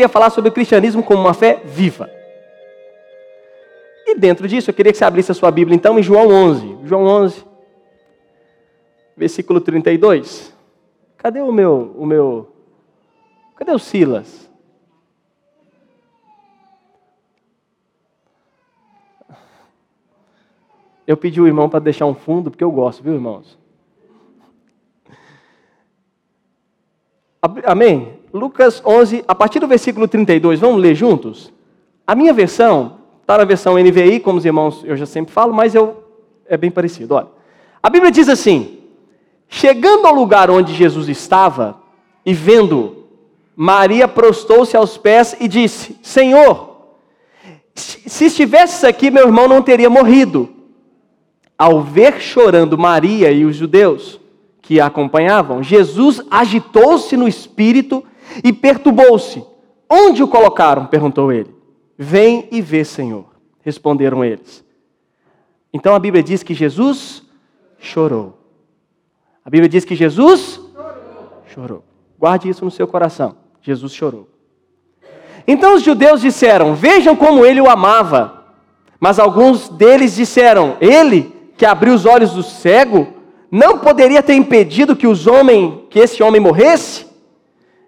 queria falar sobre o cristianismo como uma fé viva. E dentro disso, eu queria que você abrisse a sua Bíblia então em João 11. João 11, versículo 32. Cadê o meu, o meu, cadê o Silas? Eu pedi o irmão para deixar um fundo, porque eu gosto, viu, irmãos? Amém? Lucas 11, a partir do versículo 32, vamos ler juntos? A minha versão, está na versão NVI, como os irmãos eu já sempre falo, mas eu, é bem parecido. Olha, a Bíblia diz assim: Chegando ao lugar onde Jesus estava e vendo, Maria prostou-se aos pés e disse: Senhor, se estivesses aqui, meu irmão não teria morrido. Ao ver chorando Maria e os judeus, que a acompanhavam, Jesus agitou-se no espírito e perturbou-se. Onde o colocaram? perguntou ele. Vem e vê, Senhor. Responderam eles. Então a Bíblia diz que Jesus chorou. A Bíblia diz que Jesus chorou. chorou. Guarde isso no seu coração. Jesus chorou. Então os judeus disseram: Vejam como ele o amava. Mas alguns deles disseram: Ele que abriu os olhos do cego não poderia ter impedido que os homens, que esse homem morresse?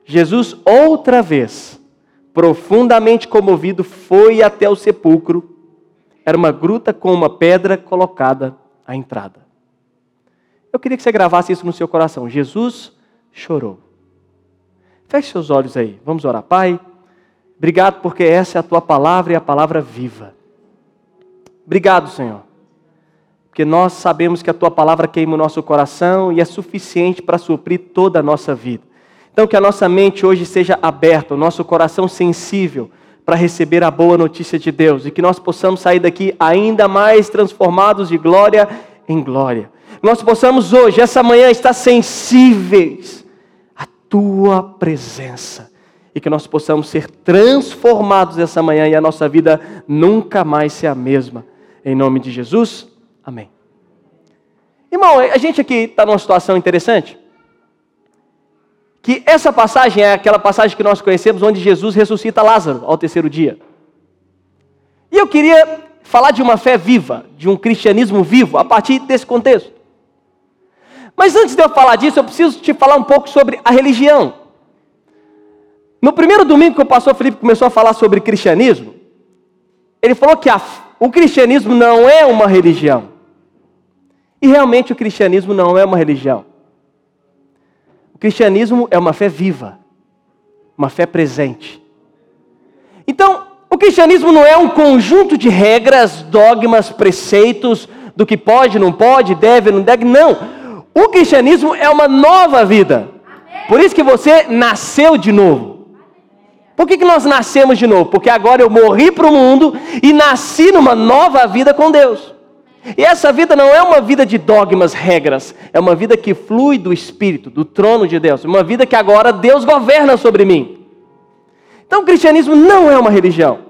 Jesus outra vez, profundamente comovido, foi até o sepulcro. Era uma gruta com uma pedra colocada à entrada. Eu queria que você gravasse isso no seu coração. Jesus chorou. Feche seus olhos aí. Vamos orar, Pai. Obrigado porque essa é a tua palavra e a palavra viva. Obrigado, Senhor porque nós sabemos que a tua palavra queima o nosso coração e é suficiente para suprir toda a nossa vida. Então, que a nossa mente hoje seja aberta, o nosso coração sensível para receber a boa notícia de Deus e que nós possamos sair daqui ainda mais transformados de glória em glória. Nós possamos hoje, essa manhã, estar sensíveis à tua presença e que nós possamos ser transformados essa manhã e a nossa vida nunca mais ser a mesma. Em nome de Jesus. Amém. Irmão, a gente aqui está numa situação interessante. Que essa passagem é aquela passagem que nós conhecemos onde Jesus ressuscita Lázaro ao terceiro dia. E eu queria falar de uma fé viva, de um cristianismo vivo, a partir desse contexto. Mas antes de eu falar disso, eu preciso te falar um pouco sobre a religião. No primeiro domingo que o pastor Felipe começou a falar sobre cristianismo, ele falou que a, o cristianismo não é uma religião. E realmente o cristianismo não é uma religião. Cristianismo é uma fé viva, uma fé presente. Então, o cristianismo não é um conjunto de regras, dogmas, preceitos do que pode, não pode, deve, não deve, não. O cristianismo é uma nova vida. Por isso que você nasceu de novo. Por que, que nós nascemos de novo? Porque agora eu morri para o mundo e nasci numa nova vida com Deus. E essa vida não é uma vida de dogmas, regras, é uma vida que flui do Espírito, do trono de Deus, uma vida que agora Deus governa sobre mim. Então o cristianismo não é uma religião.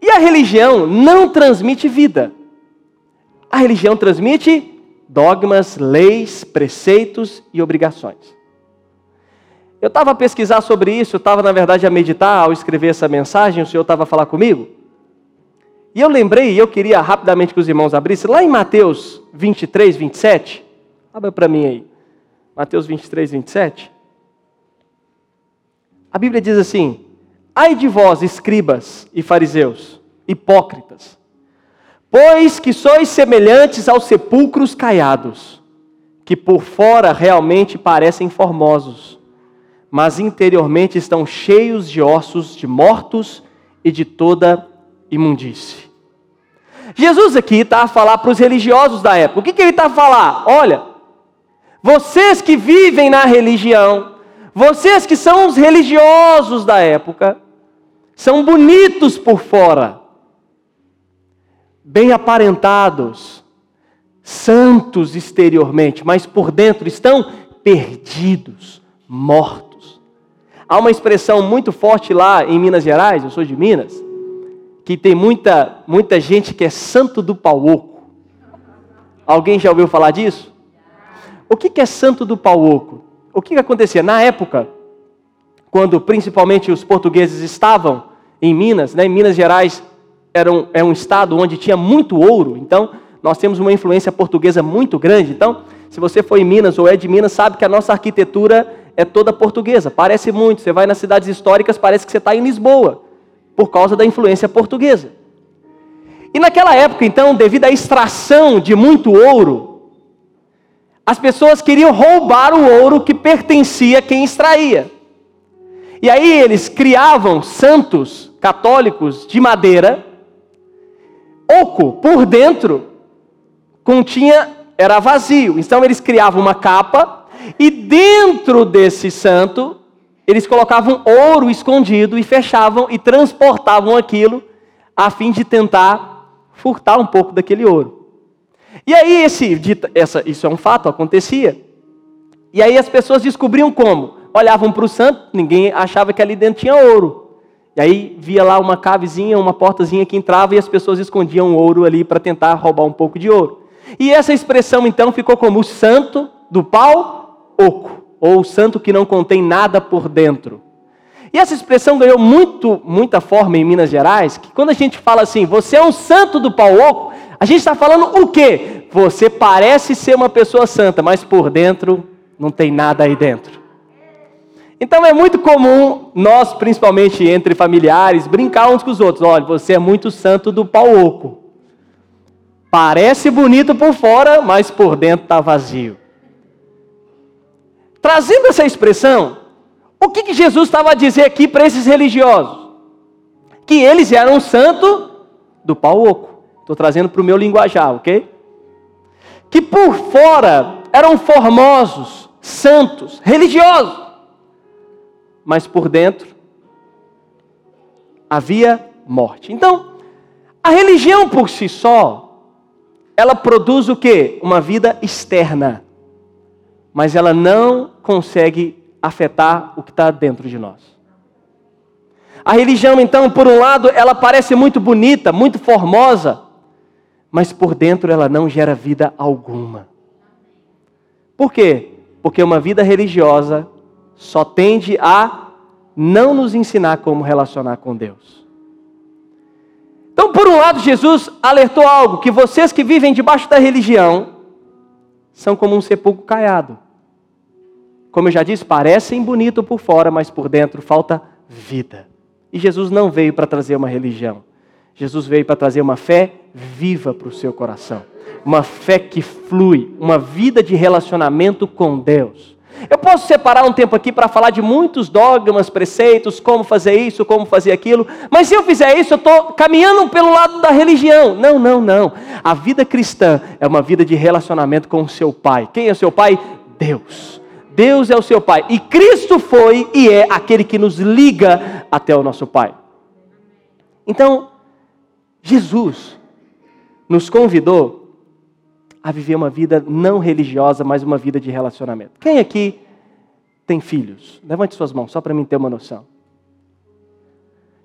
E a religião não transmite vida. A religião transmite dogmas, leis, preceitos e obrigações. Eu estava a pesquisar sobre isso, eu estava, na verdade, a meditar ao escrever essa mensagem, o Senhor estava a falar comigo. E eu lembrei, e eu queria rapidamente que os irmãos abrissem, lá em Mateus 23, 27. Abra para mim aí. Mateus 23, 27. A Bíblia diz assim: Ai de vós, escribas e fariseus, hipócritas, pois que sois semelhantes aos sepulcros caiados, que por fora realmente parecem formosos, mas interiormente estão cheios de ossos de mortos e de toda imundície. Jesus aqui está a falar para os religiosos da época. O que, que ele está a falar? Olha, vocês que vivem na religião, vocês que são os religiosos da época, são bonitos por fora, bem aparentados, santos exteriormente, mas por dentro estão perdidos, mortos. Há uma expressão muito forte lá em Minas Gerais, eu sou de Minas, que tem muita, muita gente que é santo do pau oco. Alguém já ouviu falar disso? O que é santo do pau oco? O que acontecia? Na época, quando principalmente os portugueses estavam em Minas, né? Minas Gerais era um, é um estado onde tinha muito ouro, então nós temos uma influência portuguesa muito grande. Então, se você for em Minas ou é de Minas, sabe que a nossa arquitetura é toda portuguesa. Parece muito. Você vai nas cidades históricas, parece que você está em Lisboa, por causa da influência portuguesa. E naquela época, então, devido à extração de muito ouro, as pessoas queriam roubar o ouro que pertencia a quem extraía. E aí eles criavam santos católicos de madeira, oco por dentro, continha era vazio. Então eles criavam uma capa e dentro desse santo eles colocavam ouro escondido e fechavam e transportavam aquilo a fim de tentar furtar um pouco daquele ouro. E aí esse essa, isso é um fato, acontecia. E aí as pessoas descobriam como olhavam para o santo, ninguém achava que ali dentro tinha ouro. E aí via lá uma cavezinha, uma portazinha que entrava e as pessoas escondiam ouro ali para tentar roubar um pouco de ouro. E essa expressão então ficou como o santo do pau oco, ou santo que não contém nada por dentro. E essa expressão ganhou muito, muita forma em Minas Gerais, que quando a gente fala assim, você é um santo do pau oco, a gente está falando o quê? Você parece ser uma pessoa santa, mas por dentro não tem nada aí dentro. Então é muito comum nós, principalmente entre familiares, brincar uns com os outros. Olha, você é muito santo do pau oco. Parece bonito por fora, mas por dentro está vazio. Trazendo essa expressão, o que, que Jesus estava a dizer aqui para esses religiosos? Que eles eram santo do pau oco. Estou trazendo para o meu linguajar, ok? Que por fora eram formosos, santos, religiosos mas por dentro havia morte. Então, a religião por si só, ela produz o que? Uma vida externa, mas ela não consegue afetar o que está dentro de nós. A religião, então, por um lado, ela parece muito bonita, muito formosa, mas por dentro ela não gera vida alguma. Por quê? Porque uma vida religiosa só tende a não nos ensinar como relacionar com Deus. Então, por um lado, Jesus alertou algo: que vocês que vivem debaixo da religião são como um sepulcro caiado. Como eu já disse, parecem bonito por fora, mas por dentro falta vida. E Jesus não veio para trazer uma religião. Jesus veio para trazer uma fé viva para o seu coração. Uma fé que flui, uma vida de relacionamento com Deus. Eu posso separar um tempo aqui para falar de muitos dogmas, preceitos, como fazer isso, como fazer aquilo, mas se eu fizer isso, eu estou caminhando pelo lado da religião. Não, não, não. A vida cristã é uma vida de relacionamento com o seu Pai. Quem é o seu Pai? Deus. Deus é o seu Pai. E Cristo foi e é aquele que nos liga até o nosso Pai. Então, Jesus nos convidou a viver uma vida não religiosa, mas uma vida de relacionamento. Quem aqui tem filhos? Levante suas mãos, só para mim ter uma noção.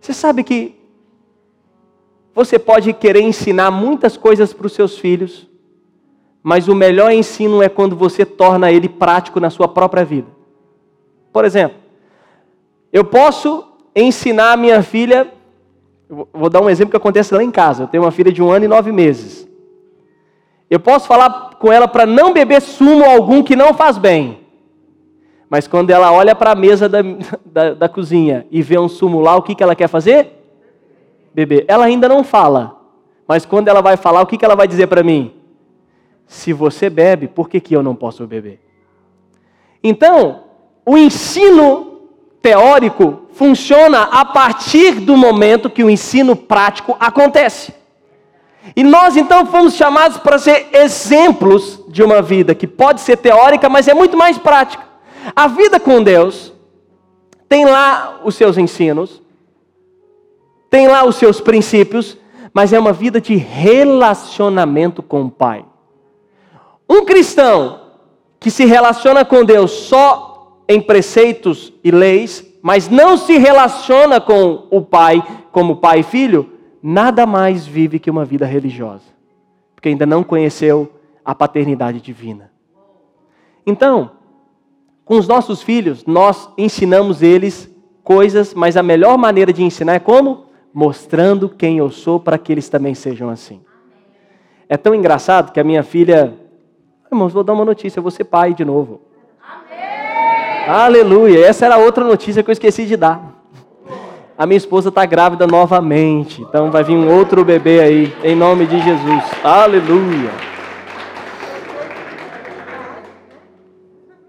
Você sabe que você pode querer ensinar muitas coisas para os seus filhos, mas o melhor ensino é quando você torna ele prático na sua própria vida. Por exemplo, eu posso ensinar a minha filha, vou dar um exemplo que acontece lá em casa. Eu tenho uma filha de um ano e nove meses. Eu posso falar com ela para não beber sumo algum que não faz bem. Mas quando ela olha para a mesa da, da, da, cozinha e vê um sumo lá, o que, que ela quer fazer? Beber. Ela ainda não fala. Mas quando ela vai falar, o que, que ela vai dizer para mim? Se você bebe, por que, que eu não posso beber? Então, o ensino teórico funciona a partir do momento que o ensino prático acontece. E nós então fomos chamados para ser exemplos de uma vida que pode ser teórica, mas é muito mais prática. A vida com Deus tem lá os seus ensinos, tem lá os seus princípios, mas é uma vida de relacionamento com o Pai. Um cristão que se relaciona com Deus só em preceitos e leis, mas não se relaciona com o Pai como pai e filho, nada mais vive que uma vida religiosa, porque ainda não conheceu a paternidade divina. Então, com os nossos filhos, nós ensinamos eles coisas, mas a melhor maneira de ensinar é como? Mostrando quem eu sou para que eles também sejam assim. É tão engraçado que a minha filha. Irmãos, vou dar uma notícia, eu vou ser pai de novo. Amém. Aleluia! Essa era outra notícia que eu esqueci de dar. A minha esposa está grávida novamente, então vai vir um outro bebê aí, em nome de Jesus. Aleluia!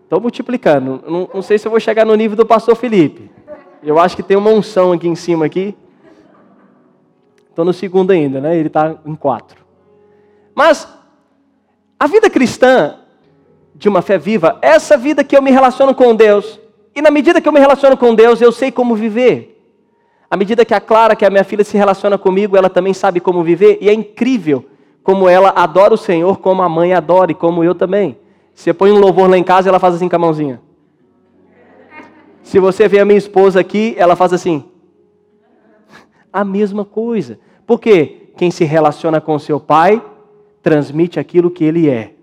Estou multiplicando. Não, não, sei se eu vou chegar no nível do pastor Felipe. Eu acho que tem uma unção aqui em cima aqui. Estou no segundo ainda, né? Ele está em quatro. Mas a vida cristã de uma fé viva, essa vida que eu me relaciono com Deus. E na medida que eu me relaciono com Deus, eu sei como viver. À medida que a Clara, que é a minha filha, se relaciona comigo, ela também sabe como viver. E é incrível como ela adora o Senhor, como a mãe adora e como eu também. Você põe um louvor lá em casa, ela faz assim com a mãozinha. Se você vê a minha esposa aqui, ela faz assim. A mesma coisa. Por quê? Quem se relaciona com seu pai transmite aquilo que ele é.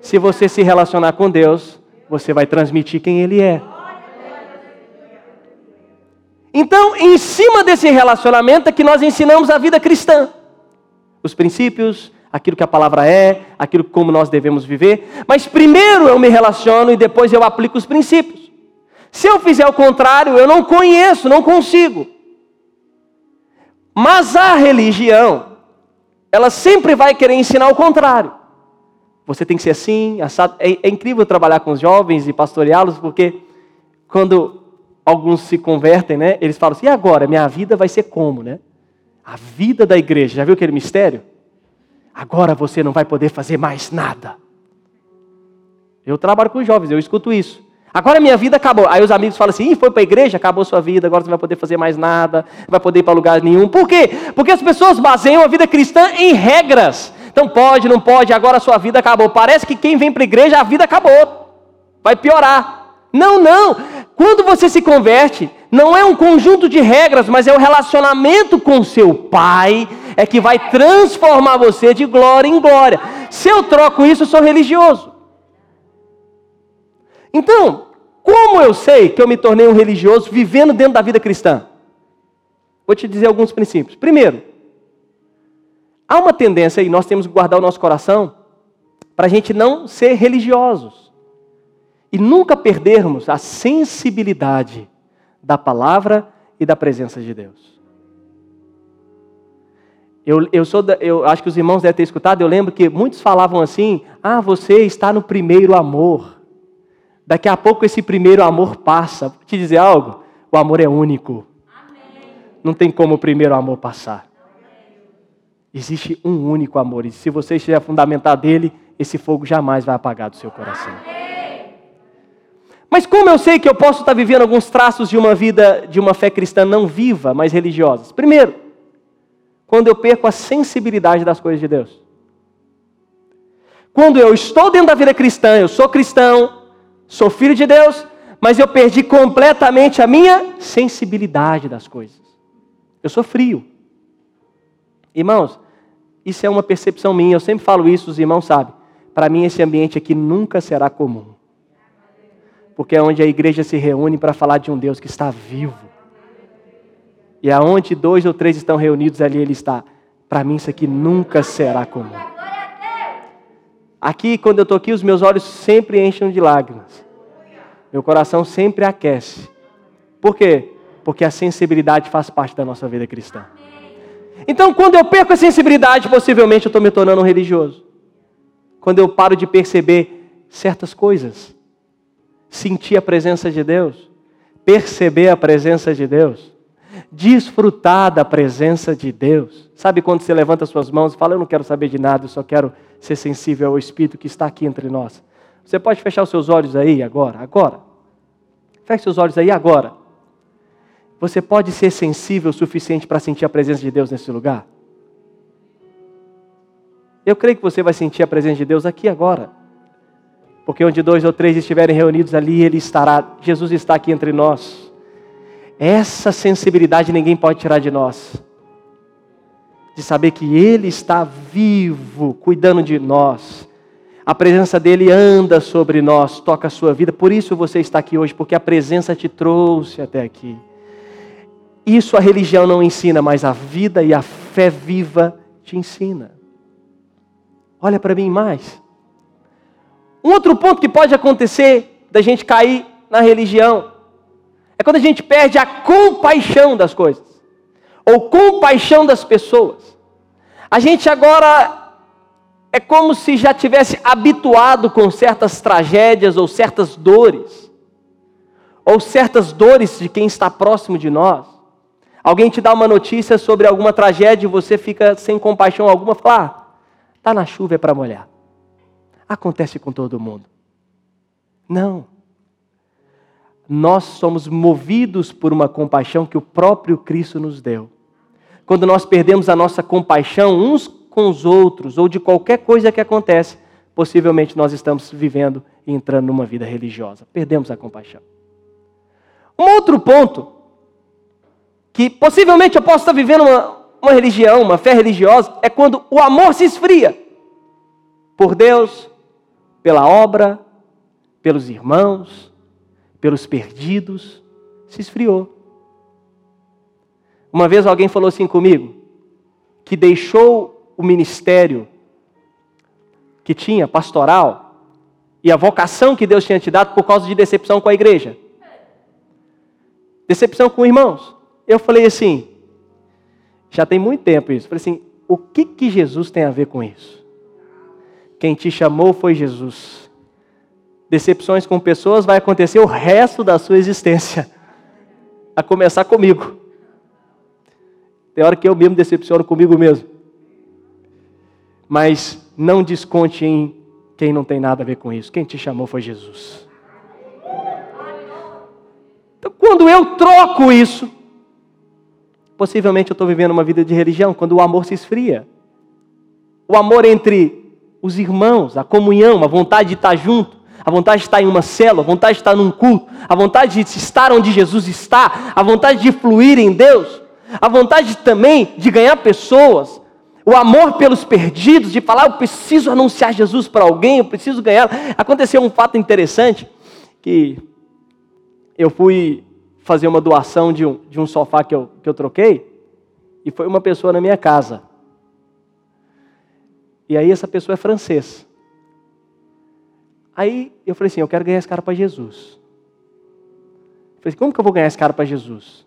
Se você se relacionar com Deus, você vai transmitir quem ele é. Então, em cima desse relacionamento é que nós ensinamos a vida cristã. Os princípios, aquilo que a palavra é, aquilo como nós devemos viver. Mas primeiro eu me relaciono e depois eu aplico os princípios. Se eu fizer o contrário, eu não conheço, não consigo. Mas a religião, ela sempre vai querer ensinar o contrário. Você tem que ser assim, assado. É, é incrível trabalhar com os jovens e pastoreá-los, porque quando alguns se convertem, né, eles falam assim: e agora? Minha vida vai ser como, né? A vida da igreja. Já viu aquele mistério? Agora você não vai poder fazer mais nada. Eu trabalho com jovens, eu escuto isso. Agora minha vida acabou. Aí os amigos falam assim: foi para a igreja, acabou sua vida, agora você não vai poder fazer mais nada, não vai poder ir para lugar nenhum. Por quê? Porque as pessoas baseiam a vida cristã em regras. Então pode, não pode, agora a sua vida acabou. Parece que quem vem para a igreja, a vida acabou. Vai piorar. Não, não. Quando você se converte, não é um conjunto de regras, mas é o relacionamento com seu pai, é que vai transformar você de glória em glória. Se eu troco isso, eu sou religioso. Então, como eu sei que eu me tornei um religioso vivendo dentro da vida cristã? Vou te dizer alguns princípios. Primeiro, há uma tendência, e nós temos que guardar o nosso coração, para a gente não ser religiosos e nunca perdermos a sensibilidade da palavra e da presença de Deus. Eu, eu, sou da, eu acho que os irmãos devem ter escutado, eu lembro que muitos falavam assim: ah, você está no primeiro amor. Daqui a pouco esse primeiro amor passa. Vou te dizer algo: o amor é único. Amém. Não tem como o primeiro amor passar. Existe um único amor. E se você estiver fundamentado dele, esse fogo jamais vai apagar do seu coração. Amém. Mas como eu sei que eu posso estar vivendo alguns traços de uma vida, de uma fé cristã não viva, mas religiosa? Primeiro, quando eu perco a sensibilidade das coisas de Deus. Quando eu estou dentro da vida cristã, eu sou cristão, sou filho de Deus, mas eu perdi completamente a minha sensibilidade das coisas. Eu sou frio. Irmãos, isso é uma percepção minha, eu sempre falo isso, os irmãos sabem. Para mim, esse ambiente aqui nunca será comum. Porque é onde a igreja se reúne para falar de um Deus que está vivo. E aonde dois ou três estão reunidos, ali ele está. Para mim, isso aqui nunca será comum. Aqui, quando eu estou aqui, os meus olhos sempre enchem de lágrimas. Meu coração sempre aquece. Por quê? Porque a sensibilidade faz parte da nossa vida cristã. Então, quando eu perco a sensibilidade, possivelmente eu estou me tornando um religioso. Quando eu paro de perceber certas coisas, sentir a presença de Deus, perceber a presença de Deus, desfrutar da presença de Deus. Sabe quando você levanta suas mãos e fala: Eu não quero saber de nada, eu só quero ser sensível ao Espírito que está aqui entre nós. Você pode fechar os seus olhos aí agora, agora. Feche seus olhos aí agora. Você pode ser sensível o suficiente para sentir a presença de Deus nesse lugar? Eu creio que você vai sentir a presença de Deus aqui agora. Porque onde dois ou três estiverem reunidos ali, Ele estará. Jesus está aqui entre nós. Essa sensibilidade ninguém pode tirar de nós. De saber que Ele está vivo, cuidando de nós. A presença dele anda sobre nós, toca a sua vida. Por isso você está aqui hoje, porque a presença te trouxe até aqui. Isso a religião não ensina, mas a vida e a fé viva te ensina. Olha para mim mais. Um outro ponto que pode acontecer da gente cair na religião é quando a gente perde a compaixão das coisas, ou compaixão das pessoas. A gente agora é como se já tivesse habituado com certas tragédias ou certas dores, ou certas dores de quem está próximo de nós. Alguém te dá uma notícia sobre alguma tragédia e você fica sem compaixão alguma, fala: ah, tá na chuva é para molhar. Acontece com todo mundo. Não. Nós somos movidos por uma compaixão que o próprio Cristo nos deu. Quando nós perdemos a nossa compaixão uns com os outros ou de qualquer coisa que acontece, possivelmente nós estamos vivendo e entrando numa vida religiosa. Perdemos a compaixão. Um outro ponto que possivelmente eu posso estar vivendo uma, uma religião, uma fé religiosa, é quando o amor se esfria por Deus, pela obra, pelos irmãos, pelos perdidos, se esfriou. Uma vez alguém falou assim comigo, que deixou o ministério que tinha, pastoral, e a vocação que Deus tinha te dado por causa de decepção com a igreja. Decepção com irmãos. Eu falei assim, já tem muito tempo isso. Falei assim, o que, que Jesus tem a ver com isso? Quem te chamou foi Jesus. Decepções com pessoas vai acontecer o resto da sua existência. A começar comigo. Tem hora que eu mesmo decepciono comigo mesmo. Mas não desconte em quem não tem nada a ver com isso. Quem te chamou foi Jesus. Então, quando eu troco isso, Possivelmente eu estou vivendo uma vida de religião quando o amor se esfria. O amor entre os irmãos, a comunhão, a vontade de estar junto, a vontade de estar em uma célula, a vontade de estar num culto, a vontade de estar onde Jesus está, a vontade de fluir em Deus, a vontade também de ganhar pessoas, o amor pelos perdidos, de falar, eu preciso anunciar Jesus para alguém, eu preciso ganhar. Aconteceu um fato interessante que eu fui fazer uma doação de um, de um sofá que eu, que eu troquei, e foi uma pessoa na minha casa. E aí essa pessoa é francês. Aí eu falei assim, eu quero ganhar esse cara para Jesus. Eu falei assim, como que eu vou ganhar esse cara para Jesus?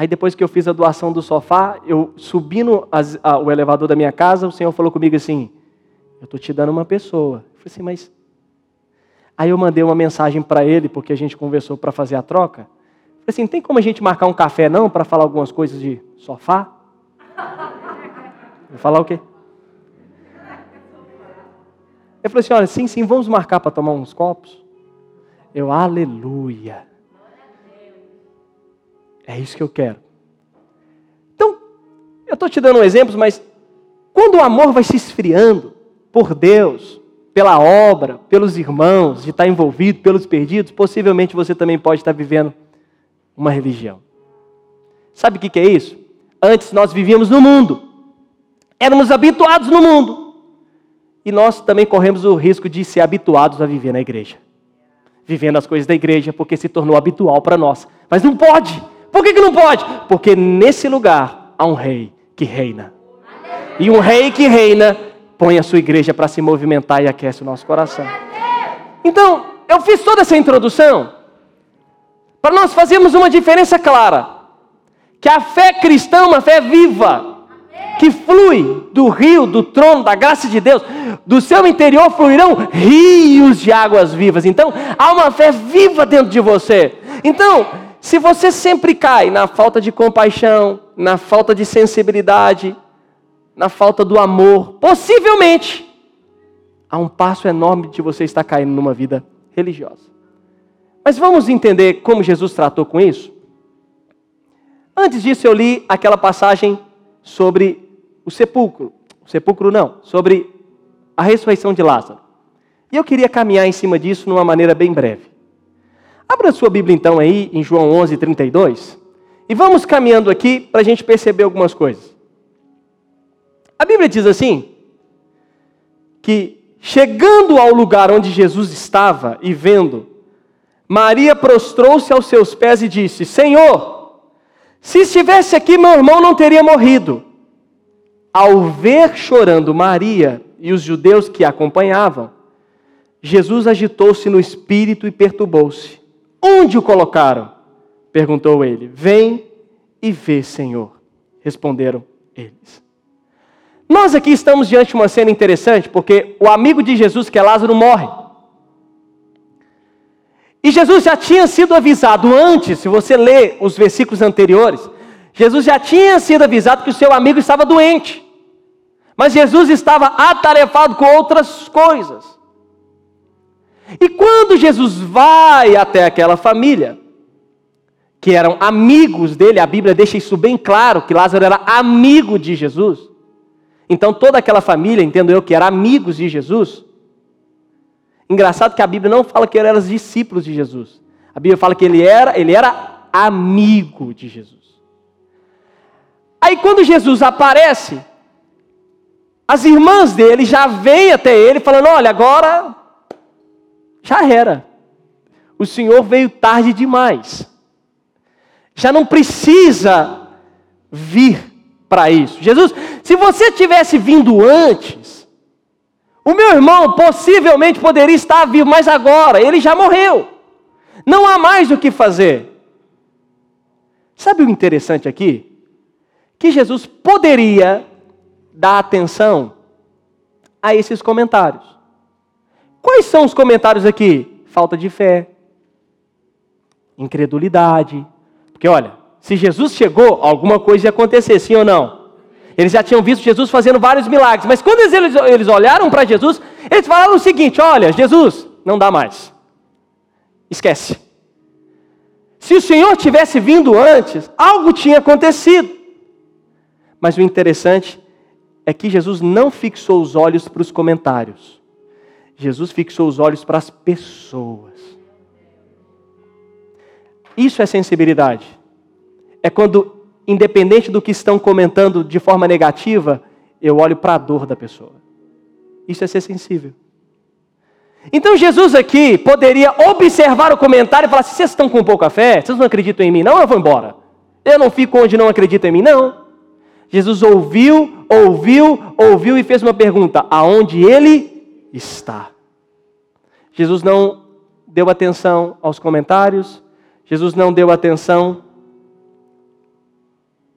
Aí depois que eu fiz a doação do sofá, eu subindo as, a, o elevador da minha casa, o Senhor falou comigo assim, eu estou te dando uma pessoa. Eu falei assim, mas Aí eu mandei uma mensagem para ele, porque a gente conversou para fazer a troca. Falei assim: tem como a gente marcar um café não para falar algumas coisas de sofá? Vou falar o quê? Eu falei assim: olha, sim, sim, vamos marcar para tomar uns copos. Eu, aleluia. É isso que eu quero. Então, eu estou te dando exemplos, mas quando o amor vai se esfriando por Deus, pela obra, pelos irmãos, de estar envolvido, pelos perdidos, possivelmente você também pode estar vivendo uma religião. Sabe o que é isso? Antes nós vivíamos no mundo, éramos habituados no mundo, e nós também corremos o risco de ser habituados a viver na igreja, vivendo as coisas da igreja, porque se tornou habitual para nós. Mas não pode. Por que, que não pode? Porque nesse lugar há um rei que reina. E um rei que reina põe a sua igreja para se movimentar e aquece o nosso coração. Então, eu fiz toda essa introdução para nós fazermos uma diferença clara. Que a fé cristã é uma fé viva, que flui do rio, do trono, da graça de Deus. Do seu interior fluirão rios de águas vivas. Então, há uma fé viva dentro de você. Então, se você sempre cai na falta de compaixão, na falta de sensibilidade, na falta do amor, possivelmente, há um passo enorme de você estar caindo numa vida religiosa. Mas vamos entender como Jesus tratou com isso? Antes disso, eu li aquela passagem sobre o sepulcro. O sepulcro não, sobre a ressurreição de Lázaro. E eu queria caminhar em cima disso de uma maneira bem breve. Abra sua Bíblia então aí, em João 11, 32. E vamos caminhando aqui para a gente perceber algumas coisas. A Bíblia diz assim: que chegando ao lugar onde Jesus estava e vendo, Maria prostrou-se aos seus pés e disse: Senhor, se estivesse aqui, meu irmão não teria morrido. Ao ver chorando Maria e os judeus que a acompanhavam, Jesus agitou-se no espírito e perturbou-se. Onde o colocaram? perguntou ele. Vem e vê, Senhor, responderam eles. Nós aqui estamos diante de uma cena interessante, porque o amigo de Jesus, que é Lázaro, morre. E Jesus já tinha sido avisado antes, se você ler os versículos anteriores, Jesus já tinha sido avisado que o seu amigo estava doente. Mas Jesus estava atarefado com outras coisas. E quando Jesus vai até aquela família, que eram amigos dele, a Bíblia deixa isso bem claro, que Lázaro era amigo de Jesus. Então toda aquela família, entendo eu, que era amigos de Jesus. Engraçado que a Bíblia não fala que ele era discípulos de Jesus. A Bíblia fala que ele era, ele era amigo de Jesus. Aí quando Jesus aparece, as irmãs dele já vêm até ele falando: "Olha, agora já era. O Senhor veio tarde demais já não precisa vir para isso. Jesus, se você tivesse vindo antes, o meu irmão possivelmente poderia estar vivo, mas agora ele já morreu. Não há mais o que fazer. Sabe o interessante aqui? Que Jesus poderia dar atenção a esses comentários. Quais são os comentários aqui? Falta de fé, incredulidade, porque olha, se Jesus chegou, alguma coisa ia acontecer, sim ou não? Eles já tinham visto Jesus fazendo vários milagres, mas quando eles, eles olharam para Jesus, eles falaram o seguinte: Olha, Jesus, não dá mais. Esquece. Se o Senhor tivesse vindo antes, algo tinha acontecido. Mas o interessante é que Jesus não fixou os olhos para os comentários. Jesus fixou os olhos para as pessoas. Isso é sensibilidade. É quando, independente do que estão comentando de forma negativa, eu olho para a dor da pessoa. Isso é ser sensível. Então Jesus aqui poderia observar o comentário e falar assim: vocês estão com pouca fé? Vocês não acreditam em mim? Não, eu vou embora. Eu não fico onde não acreditam em mim, não. Jesus ouviu, ouviu, ouviu e fez uma pergunta: aonde ele está? Jesus não deu atenção aos comentários, Jesus não deu atenção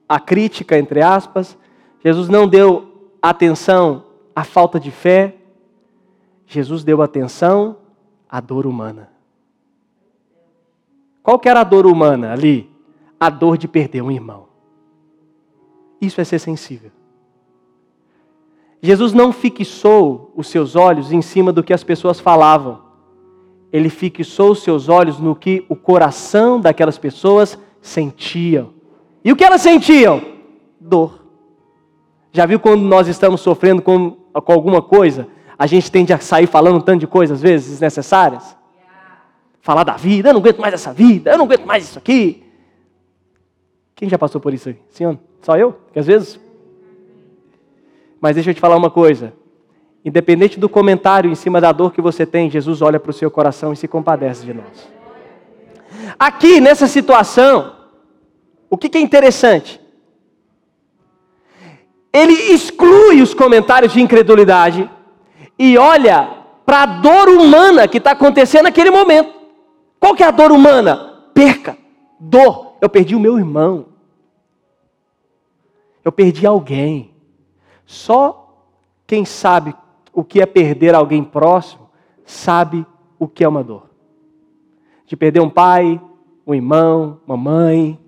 à crítica, entre aspas. Jesus não deu atenção à falta de fé. Jesus deu atenção à dor humana. Qual que era a dor humana ali? A dor de perder um irmão. Isso é ser sensível. Jesus não fixou os seus olhos em cima do que as pessoas falavam ele fixou os seus olhos no que o coração daquelas pessoas sentiam. E o que elas sentiam? Dor. Já viu quando nós estamos sofrendo com, com alguma coisa, a gente tende a sair falando um tanto de coisas, às vezes, desnecessárias? Falar da vida, eu não aguento mais essa vida, eu não aguento mais isso aqui. Quem já passou por isso aí? Senhor? Só eu? Que às vezes. Mas deixa eu te falar uma coisa. Independente do comentário em cima da dor que você tem, Jesus olha para o seu coração e se compadece de nós. Aqui, nessa situação, o que, é interessante? Ele exclui os comentários de incredulidade e olha para a dor humana que está acontecendo naquele momento. Qual que é a dor humana? Perca, dor. Eu perdi o meu irmão. Eu perdi alguém. Só quem sabe o que é perder alguém próximo, sabe o que é uma dor. De perder um pai, um irmão, uma mãe.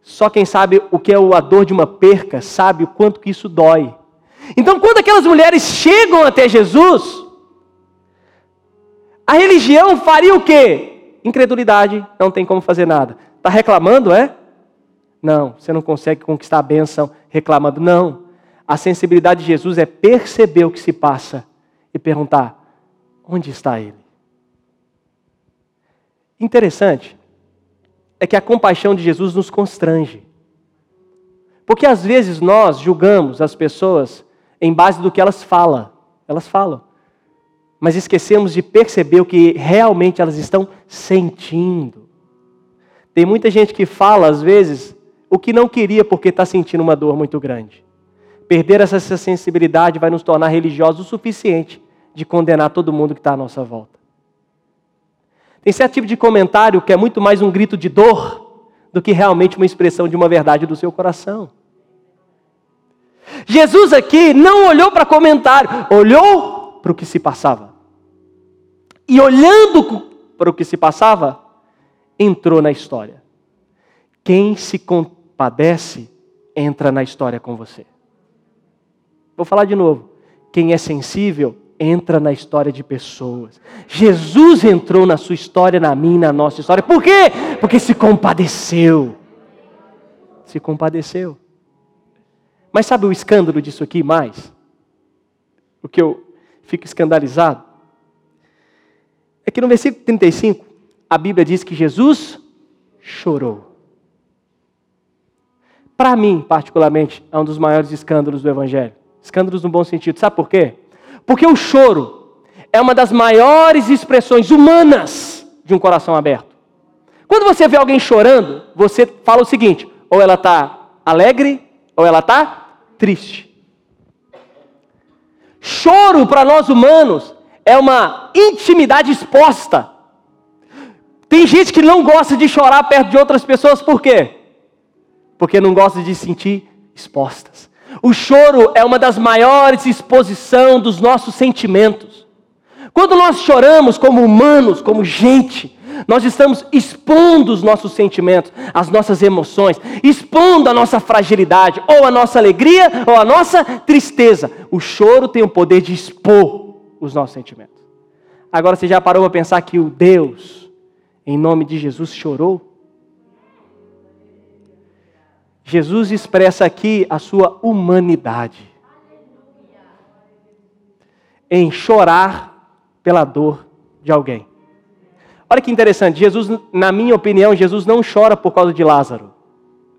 Só quem sabe o que é a dor de uma perca sabe o quanto que isso dói. Então, quando aquelas mulheres chegam até Jesus, a religião faria o quê? Incredulidade, não tem como fazer nada. Está reclamando, é? Não, você não consegue conquistar a bênção reclamando. Não. A sensibilidade de Jesus é perceber o que se passa e perguntar: onde está Ele? Interessante é que a compaixão de Jesus nos constrange. Porque às vezes nós julgamos as pessoas em base do que elas falam. elas falam. Mas esquecemos de perceber o que realmente elas estão sentindo. Tem muita gente que fala, às vezes, o que não queria porque está sentindo uma dor muito grande. Perder essa sensibilidade vai nos tornar religiosos o suficiente de condenar todo mundo que está à nossa volta. Tem certo tipo de comentário que é muito mais um grito de dor do que realmente uma expressão de uma verdade do seu coração. Jesus aqui não olhou para comentário, olhou para o que se passava. E olhando para o que se passava, entrou na história. Quem se compadece entra na história com você. Vou falar de novo. Quem é sensível entra na história de pessoas. Jesus entrou na sua história, na minha, na nossa história. Por quê? Porque se compadeceu. Se compadeceu. Mas sabe o escândalo disso aqui mais? O que eu fico escandalizado? É que no versículo 35, a Bíblia diz que Jesus chorou. Para mim, particularmente, é um dos maiores escândalos do Evangelho. Escândalos no bom sentido. Sabe por quê? Porque o choro é uma das maiores expressões humanas de um coração aberto. Quando você vê alguém chorando, você fala o seguinte: ou ela está alegre, ou ela está triste. Choro para nós humanos é uma intimidade exposta. Tem gente que não gosta de chorar perto de outras pessoas, por quê? Porque não gosta de se sentir expostas. O choro é uma das maiores exposições dos nossos sentimentos. Quando nós choramos como humanos, como gente, nós estamos expondo os nossos sentimentos, as nossas emoções, expondo a nossa fragilidade, ou a nossa alegria, ou a nossa tristeza. O choro tem o poder de expor os nossos sentimentos. Agora você já parou para pensar que o Deus, em nome de Jesus, chorou? Jesus expressa aqui a sua humanidade em chorar pela dor de alguém. Olha que interessante, Jesus, na minha opinião, Jesus não chora por causa de Lázaro.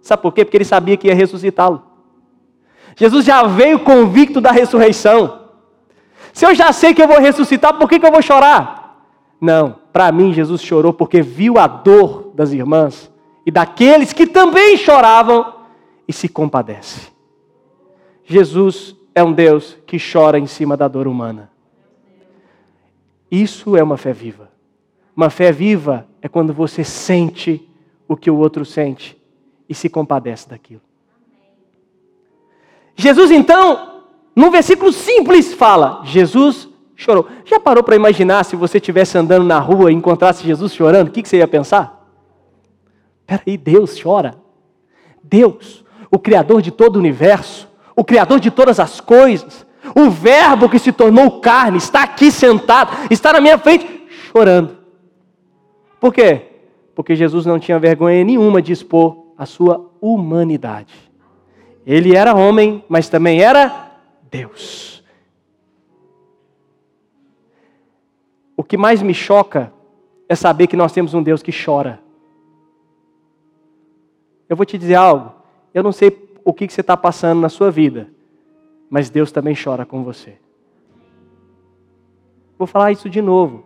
Sabe por quê? Porque ele sabia que ia ressuscitá-lo. Jesus já veio convicto da ressurreição. Se eu já sei que eu vou ressuscitar, por que, que eu vou chorar? Não, para mim, Jesus chorou porque viu a dor das irmãs e daqueles que também choravam e se compadece. Jesus é um Deus que chora em cima da dor humana. Isso é uma fé viva. Uma fé viva é quando você sente o que o outro sente e se compadece daquilo. Jesus, então, num versículo simples, fala: Jesus chorou. Já parou para imaginar se você estivesse andando na rua e encontrasse Jesus chorando? O que, que você ia pensar? Peraí, Deus chora. Deus, o Criador de todo o universo, o Criador de todas as coisas, o Verbo que se tornou carne, está aqui sentado, está na minha frente, chorando. Por quê? Porque Jesus não tinha vergonha nenhuma de expor a sua humanidade. Ele era homem, mas também era Deus. O que mais me choca é saber que nós temos um Deus que chora. Eu vou te dizer algo. Eu não sei o que você está passando na sua vida, mas Deus também chora com você. Vou falar isso de novo.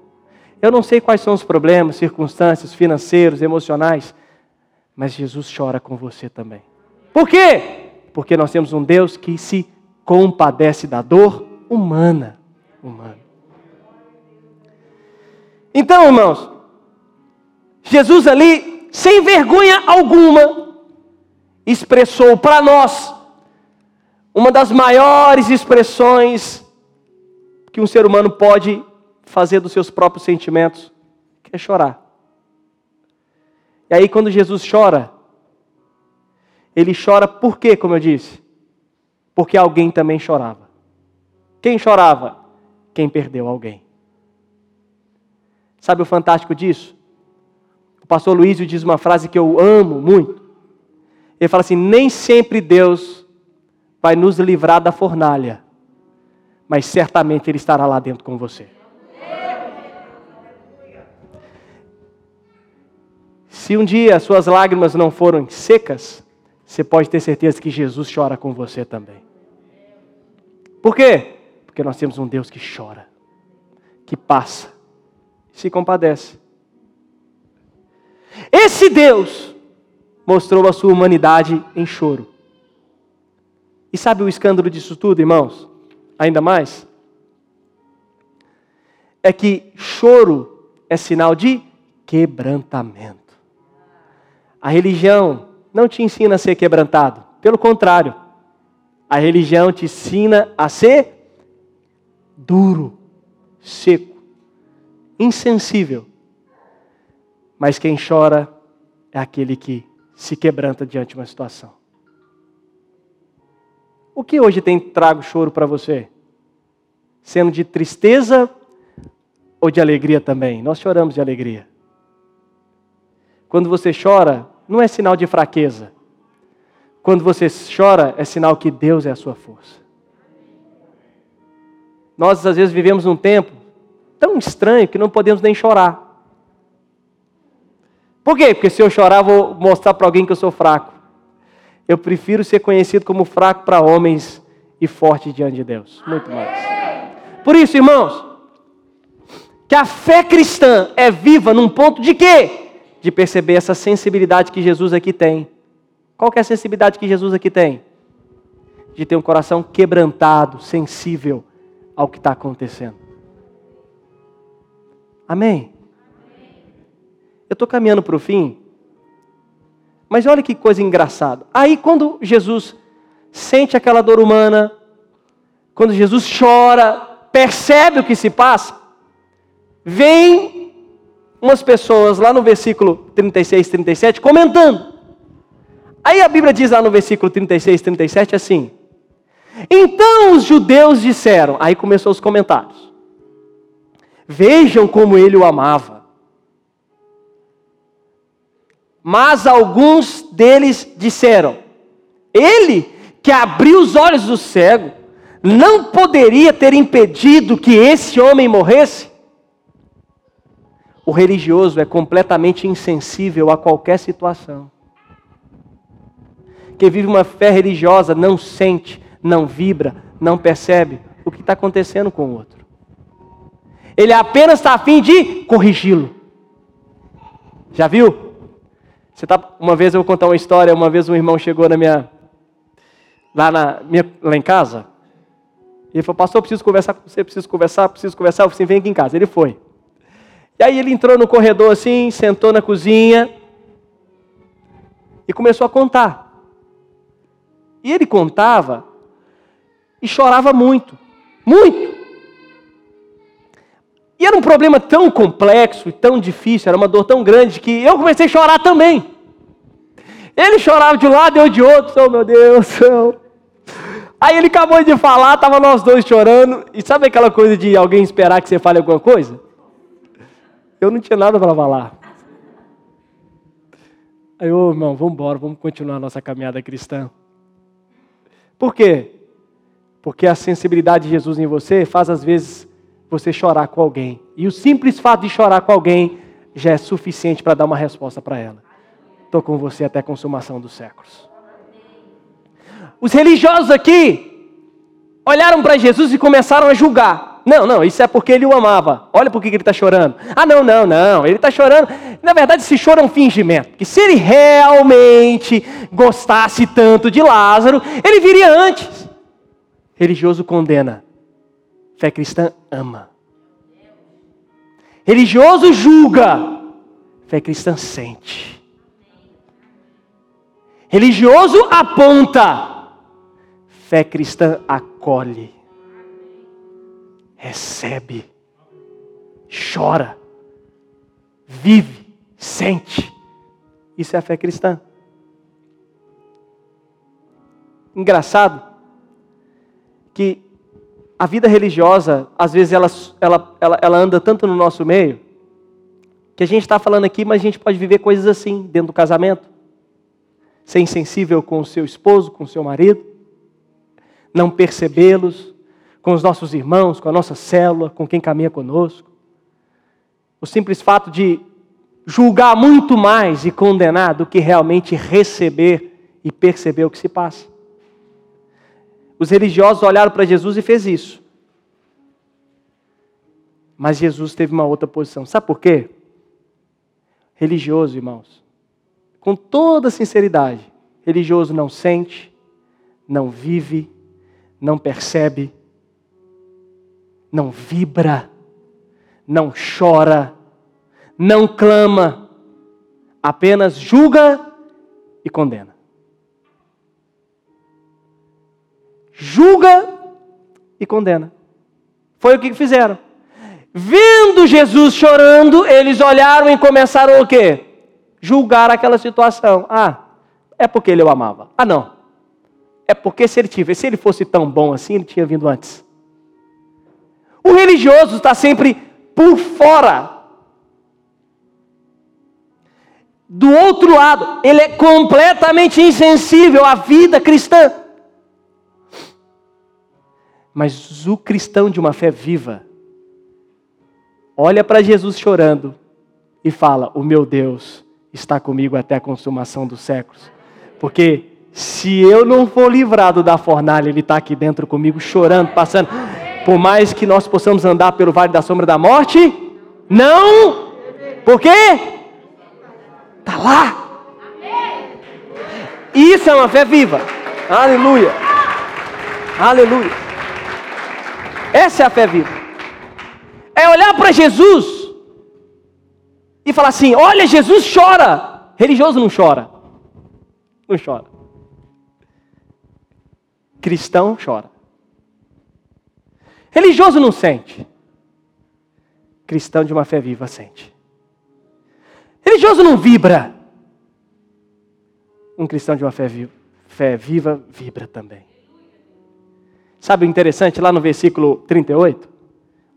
Eu não sei quais são os problemas, circunstâncias financeiros, emocionais, mas Jesus chora com você também. Por quê? Porque nós temos um Deus que se compadece da dor humana. humana. Então, irmãos, Jesus ali, sem vergonha alguma, expressou para nós uma das maiores expressões que um ser humano pode fazer dos seus próprios sentimentos, que é chorar. E aí, quando Jesus chora, ele chora por quê, como eu disse? Porque alguém também chorava. Quem chorava? Quem perdeu alguém. Sabe o fantástico disso? O pastor Luísio diz uma frase que eu amo muito. Ele fala assim: nem sempre Deus vai nos livrar da fornalha, mas certamente Ele estará lá dentro com você. Se um dia suas lágrimas não foram secas, você pode ter certeza que Jesus chora com você também. Por quê? Porque nós temos um Deus que chora, que passa, se compadece. Esse Deus mostrou a sua humanidade em choro. E sabe o escândalo disso tudo, irmãos? Ainda mais? É que choro é sinal de quebrantamento. A religião não te ensina a ser quebrantado, pelo contrário, a religião te ensina a ser duro, seco, insensível. Mas quem chora é aquele que se quebranta diante de uma situação. O que hoje tem trago choro para você? Sendo de tristeza ou de alegria também? Nós choramos de alegria. Quando você chora, não é sinal de fraqueza. Quando você chora, é sinal que Deus é a sua força. Nós, às vezes, vivemos um tempo tão estranho que não podemos nem chorar. Por quê? Porque se eu chorar, vou mostrar para alguém que eu sou fraco. Eu prefiro ser conhecido como fraco para homens e forte diante de Deus. Muito mais. Por isso, irmãos, que a fé cristã é viva num ponto de quê? De perceber essa sensibilidade que Jesus aqui tem. Qual é a sensibilidade que Jesus aqui tem? De ter um coração quebrantado, sensível ao que está acontecendo. Amém? Eu estou caminhando para o fim. Mas olha que coisa engraçada. Aí, quando Jesus sente aquela dor humana, quando Jesus chora, percebe o que se passa, vem umas pessoas lá no versículo 36, 37 comentando. Aí a Bíblia diz lá no versículo 36, 37 assim: Então os judeus disseram, aí começou os comentários. Vejam como ele o amava. Mas alguns deles disseram: Ele que abriu os olhos do cego, não poderia ter impedido que esse homem morresse? O religioso é completamente insensível a qualquer situação. Quem vive uma fé religiosa não sente, não vibra, não percebe o que está acontecendo com o outro. Ele apenas está a fim de corrigi-lo. Já viu? Você tá, uma vez eu vou contar uma história. Uma vez um irmão chegou na minha, lá, na, minha, lá em casa. E ele falou: Pastor, preciso conversar com você, preciso conversar, preciso conversar. Eu falei: Vem aqui em casa. Ele foi. E aí ele entrou no corredor assim, sentou na cozinha e começou a contar. E ele contava e chorava muito, muito. E era um problema tão complexo e tão difícil, era uma dor tão grande que eu comecei a chorar também. Ele chorava de um lado eu de outro, oh meu Deus. Oh. Aí ele acabou de falar, estava nós dois chorando. E sabe aquela coisa de alguém esperar que você fale alguma coisa? Eu não tinha nada para falar. Aí, ô oh, irmão, vamos embora, vamos continuar a nossa caminhada cristã. Por quê? Porque a sensibilidade de Jesus em você faz às vezes você chorar com alguém. E o simples fato de chorar com alguém já é suficiente para dar uma resposta para ela. Estou com você até a consumação dos séculos. Os religiosos aqui olharam para Jesus e começaram a julgar. Não, não, isso é porque ele o amava. Olha por que ele está chorando. Ah, não, não, não, ele está chorando. Na verdade, esse choro é um fingimento. Que se ele realmente gostasse tanto de Lázaro, ele viria antes. Religioso condena. Fé cristã ama. Religioso julga. Fé cristã sente. Religioso aponta. Fé cristã acolhe recebe, chora, vive, sente. Isso é a fé cristã. Engraçado que a vida religiosa, às vezes, ela, ela, ela, ela anda tanto no nosso meio, que a gente está falando aqui, mas a gente pode viver coisas assim dentro do casamento. Ser insensível com o seu esposo, com o seu marido, não percebê-los, com os nossos irmãos, com a nossa célula, com quem caminha conosco. O simples fato de julgar muito mais e condenar do que realmente receber e perceber o que se passa. Os religiosos olharam para Jesus e fez isso. Mas Jesus teve uma outra posição. Sabe por quê? Religioso, irmãos. Com toda sinceridade, religioso não sente, não vive, não percebe, não vibra, não chora, não clama, apenas julga e condena. Julga e condena. Foi o que fizeram. Vendo Jesus chorando, eles olharam e começaram o quê? Julgar aquela situação. Ah, é porque ele o amava. Ah, não. É porque se ele tivesse, se ele fosse tão bom assim, ele tinha vindo antes. O religioso está sempre por fora. Do outro lado, ele é completamente insensível à vida cristã. Mas o cristão de uma fé viva olha para Jesus chorando e fala: O meu Deus está comigo até a consumação dos séculos. Porque se eu não for livrado da fornalha, Ele está aqui dentro comigo chorando, passando. Por mais que nós possamos andar pelo vale da sombra da morte, não. Por quê? Está lá. Isso é uma fé viva. Aleluia. Aleluia. Essa é a fé viva. É olhar para Jesus e falar assim: olha, Jesus chora. Religioso não chora. Não chora. Cristão chora. Religioso não sente. Cristão de uma fé viva sente. Religioso não vibra. Um cristão de uma fé viva, fé viva vibra também. Sabe o interessante lá no versículo 38?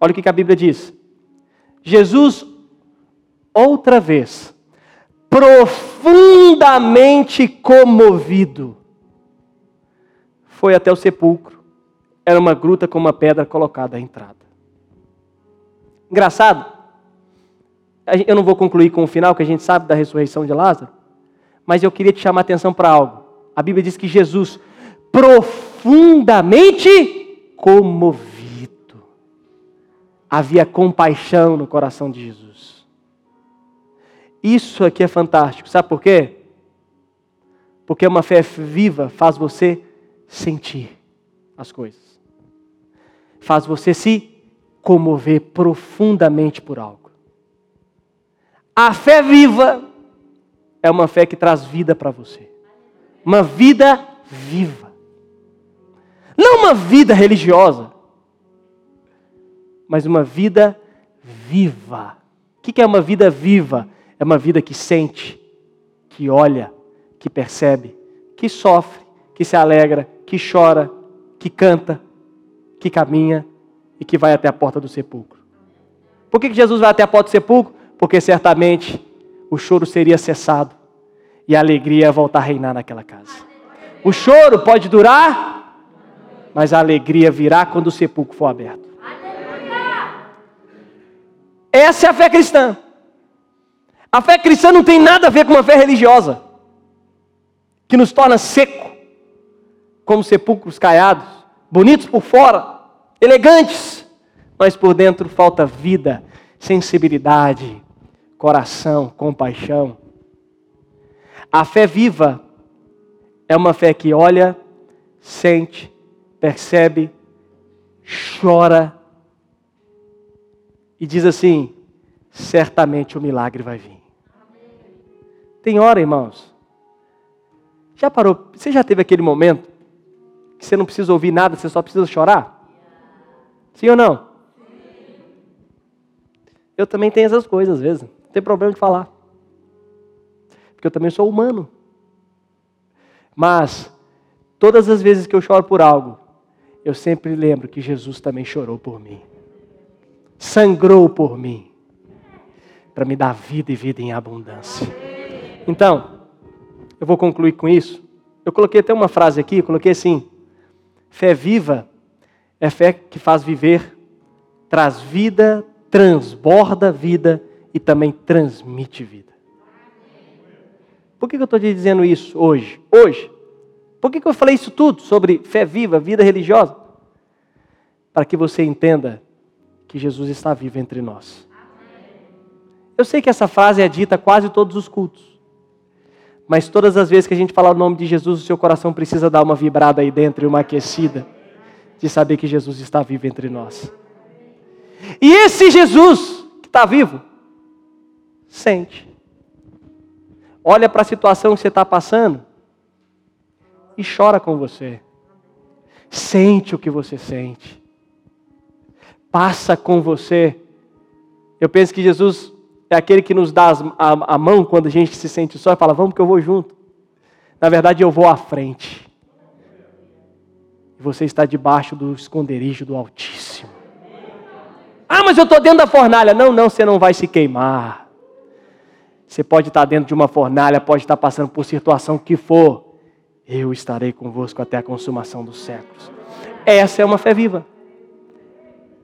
Olha o que a Bíblia diz. Jesus, outra vez, profundamente comovido, foi até o sepulcro. Era uma gruta com uma pedra colocada à entrada. Engraçado, eu não vou concluir com o final, que a gente sabe da ressurreição de Lázaro, mas eu queria te chamar a atenção para algo. A Bíblia diz que Jesus, profundamente, comovido. Havia compaixão no coração de Jesus. Isso aqui é fantástico. Sabe por quê? Porque uma fé viva faz você sentir as coisas. Faz você se comover profundamente por algo. A fé viva é uma fé que traz vida para você. Uma vida viva. Não uma vida religiosa, mas uma vida viva. O que é uma vida viva? É uma vida que sente, que olha, que percebe, que sofre, que se alegra, que chora, que canta, que caminha e que vai até a porta do sepulcro. Por que Jesus vai até a porta do sepulcro? Porque certamente o choro seria cessado e a alegria ia voltar a reinar naquela casa. O choro pode durar mas a alegria virá quando o sepulcro for aberto. Essa é a fé cristã. A fé cristã não tem nada a ver com uma fé religiosa, que nos torna seco, como sepulcros caiados, bonitos por fora, elegantes, mas por dentro falta vida, sensibilidade, coração, compaixão. A fé viva é uma fé que olha, sente, percebe, chora e diz assim: certamente o milagre vai vir. Tem hora, irmãos. Já parou? Você já teve aquele momento que você não precisa ouvir nada, você só precisa chorar? Sim ou não? Eu também tenho essas coisas às vezes. Não tem problema de falar. Porque eu também sou humano. Mas, todas as vezes que eu choro por algo, eu sempre lembro que Jesus também chorou por mim, sangrou por mim, para me dar vida e vida em abundância. Então, eu vou concluir com isso. Eu coloquei até uma frase aqui, coloquei assim: fé viva é fé que faz viver, traz vida, transborda vida e também transmite vida. Por que eu estou te dizendo isso hoje? Hoje, por que, que eu falei isso tudo sobre fé viva, vida religiosa? Para que você entenda que Jesus está vivo entre nós. Eu sei que essa frase é dita quase todos os cultos. Mas todas as vezes que a gente falar o nome de Jesus, o seu coração precisa dar uma vibrada aí dentro e uma aquecida de saber que Jesus está vivo entre nós. E esse Jesus que está vivo, sente. Olha para a situação que você está passando e chora com você. Sente o que você sente. Passa com você. Eu penso que Jesus é aquele que nos dá a, a mão quando a gente se sente só e fala, vamos que eu vou junto. Na verdade, eu vou à frente. Você está debaixo do esconderijo do Altíssimo. Ah, mas eu estou dentro da fornalha. Não, não, você não vai se queimar. Você pode estar dentro de uma fornalha, pode estar passando por situação que for. Eu estarei convosco até a consumação dos séculos. Essa é uma fé viva.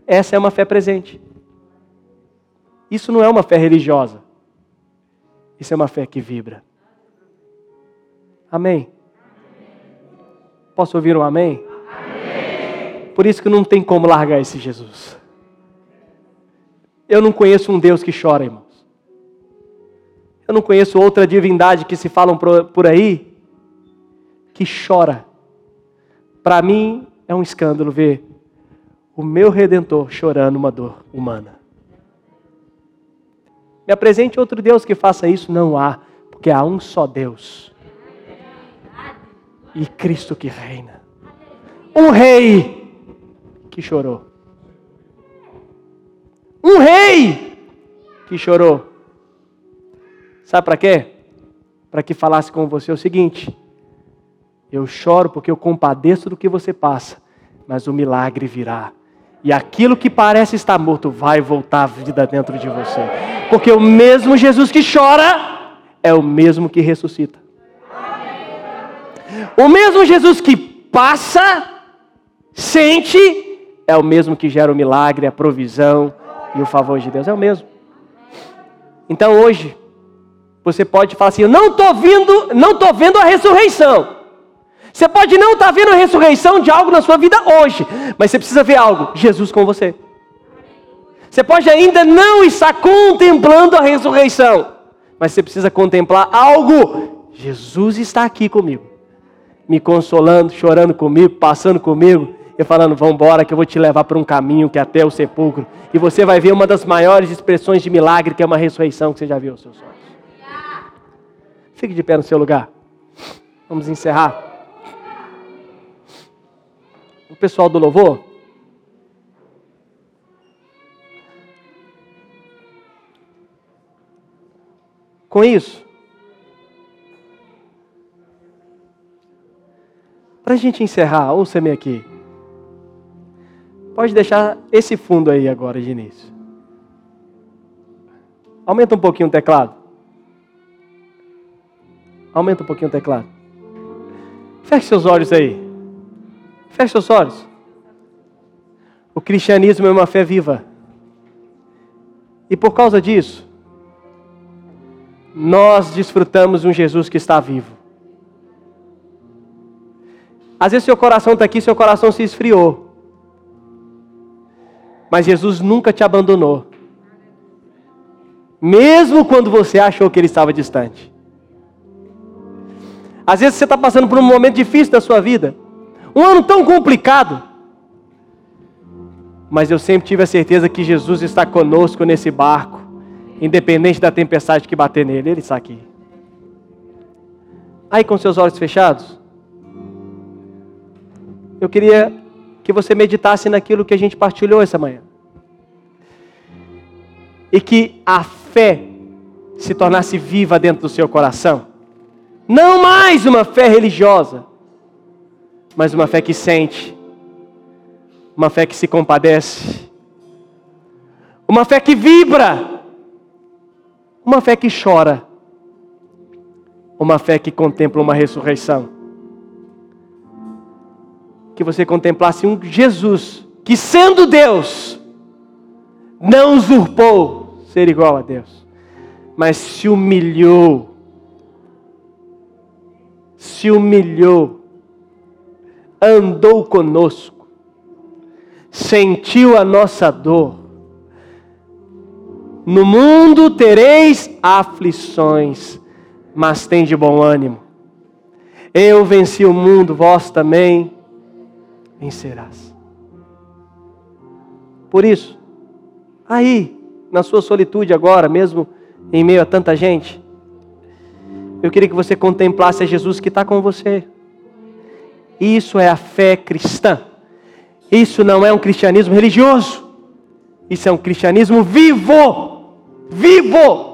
Essa é uma fé presente. Isso não é uma fé religiosa. Isso é uma fé que vibra. Amém? Posso ouvir um amém? amém? Por isso que não tem como largar esse Jesus. Eu não conheço um Deus que chora, irmãos. Eu não conheço outra divindade que se falam por aí que chora. Para mim é um escândalo ver o meu redentor chorando uma dor humana. Me apresente outro Deus que faça isso. Não há, porque há um só Deus. E Cristo que reina. Um rei que chorou. Um rei que chorou. Sabe para quê? Para que falasse com você o seguinte: eu choro porque eu compadeço do que você passa, mas o milagre virá. E aquilo que parece estar morto vai voltar à vida dentro de você. Porque o mesmo Jesus que chora é o mesmo que ressuscita. O mesmo Jesus que passa, sente, é o mesmo que gera o milagre, a provisão e o favor de Deus. É o mesmo. Então hoje, você pode falar assim: Eu não estou não estou vendo a ressurreição. Você pode não estar tá vendo a ressurreição de algo na sua vida hoje, mas você precisa ver algo: Jesus com você. Você pode ainda não estar contemplando a ressurreição, mas você precisa contemplar algo. Jesus está aqui comigo, me consolando, chorando comigo, passando comigo e falando: Vamos embora, que eu vou te levar para um caminho que é até o sepulcro. E você vai ver uma das maiores expressões de milagre, que é uma ressurreição que você já viu seus olhos. Fique de pé no seu lugar. Vamos encerrar. O pessoal do louvor. Com isso, para a gente encerrar, ouça-me aqui. Pode deixar esse fundo aí agora de início. Aumenta um pouquinho o teclado. Aumenta um pouquinho o teclado. Feche seus olhos aí. Feche seus olhos. O cristianismo é uma fé viva. E por causa disso, nós desfrutamos um Jesus que está vivo. Às vezes seu coração está aqui, seu coração se esfriou. Mas Jesus nunca te abandonou. Mesmo quando você achou que ele estava distante. Às vezes você está passando por um momento difícil da sua vida. Um ano tão complicado. Mas eu sempre tive a certeza que Jesus está conosco nesse barco independente da tempestade que bater nele, ele está aqui. Aí com seus olhos fechados, eu queria que você meditasse naquilo que a gente partilhou essa manhã. E que a fé se tornasse viva dentro do seu coração. Não mais uma fé religiosa, mas uma fé que sente, uma fé que se compadece, uma fé que vibra uma fé que chora. Uma fé que contempla uma ressurreição. Que você contemplasse um Jesus que, sendo Deus, não usurpou ser igual a Deus, mas se humilhou. Se humilhou. Andou conosco. Sentiu a nossa dor No mundo tereis aflições, mas tem de bom ânimo. Eu venci o mundo, vós também vencerás. Por isso, aí, na sua solitude agora, mesmo em meio a tanta gente, eu queria que você contemplasse a Jesus que está com você. Isso é a fé cristã. Isso não é um cristianismo religioso. Isso é um cristianismo vivo. Vivo!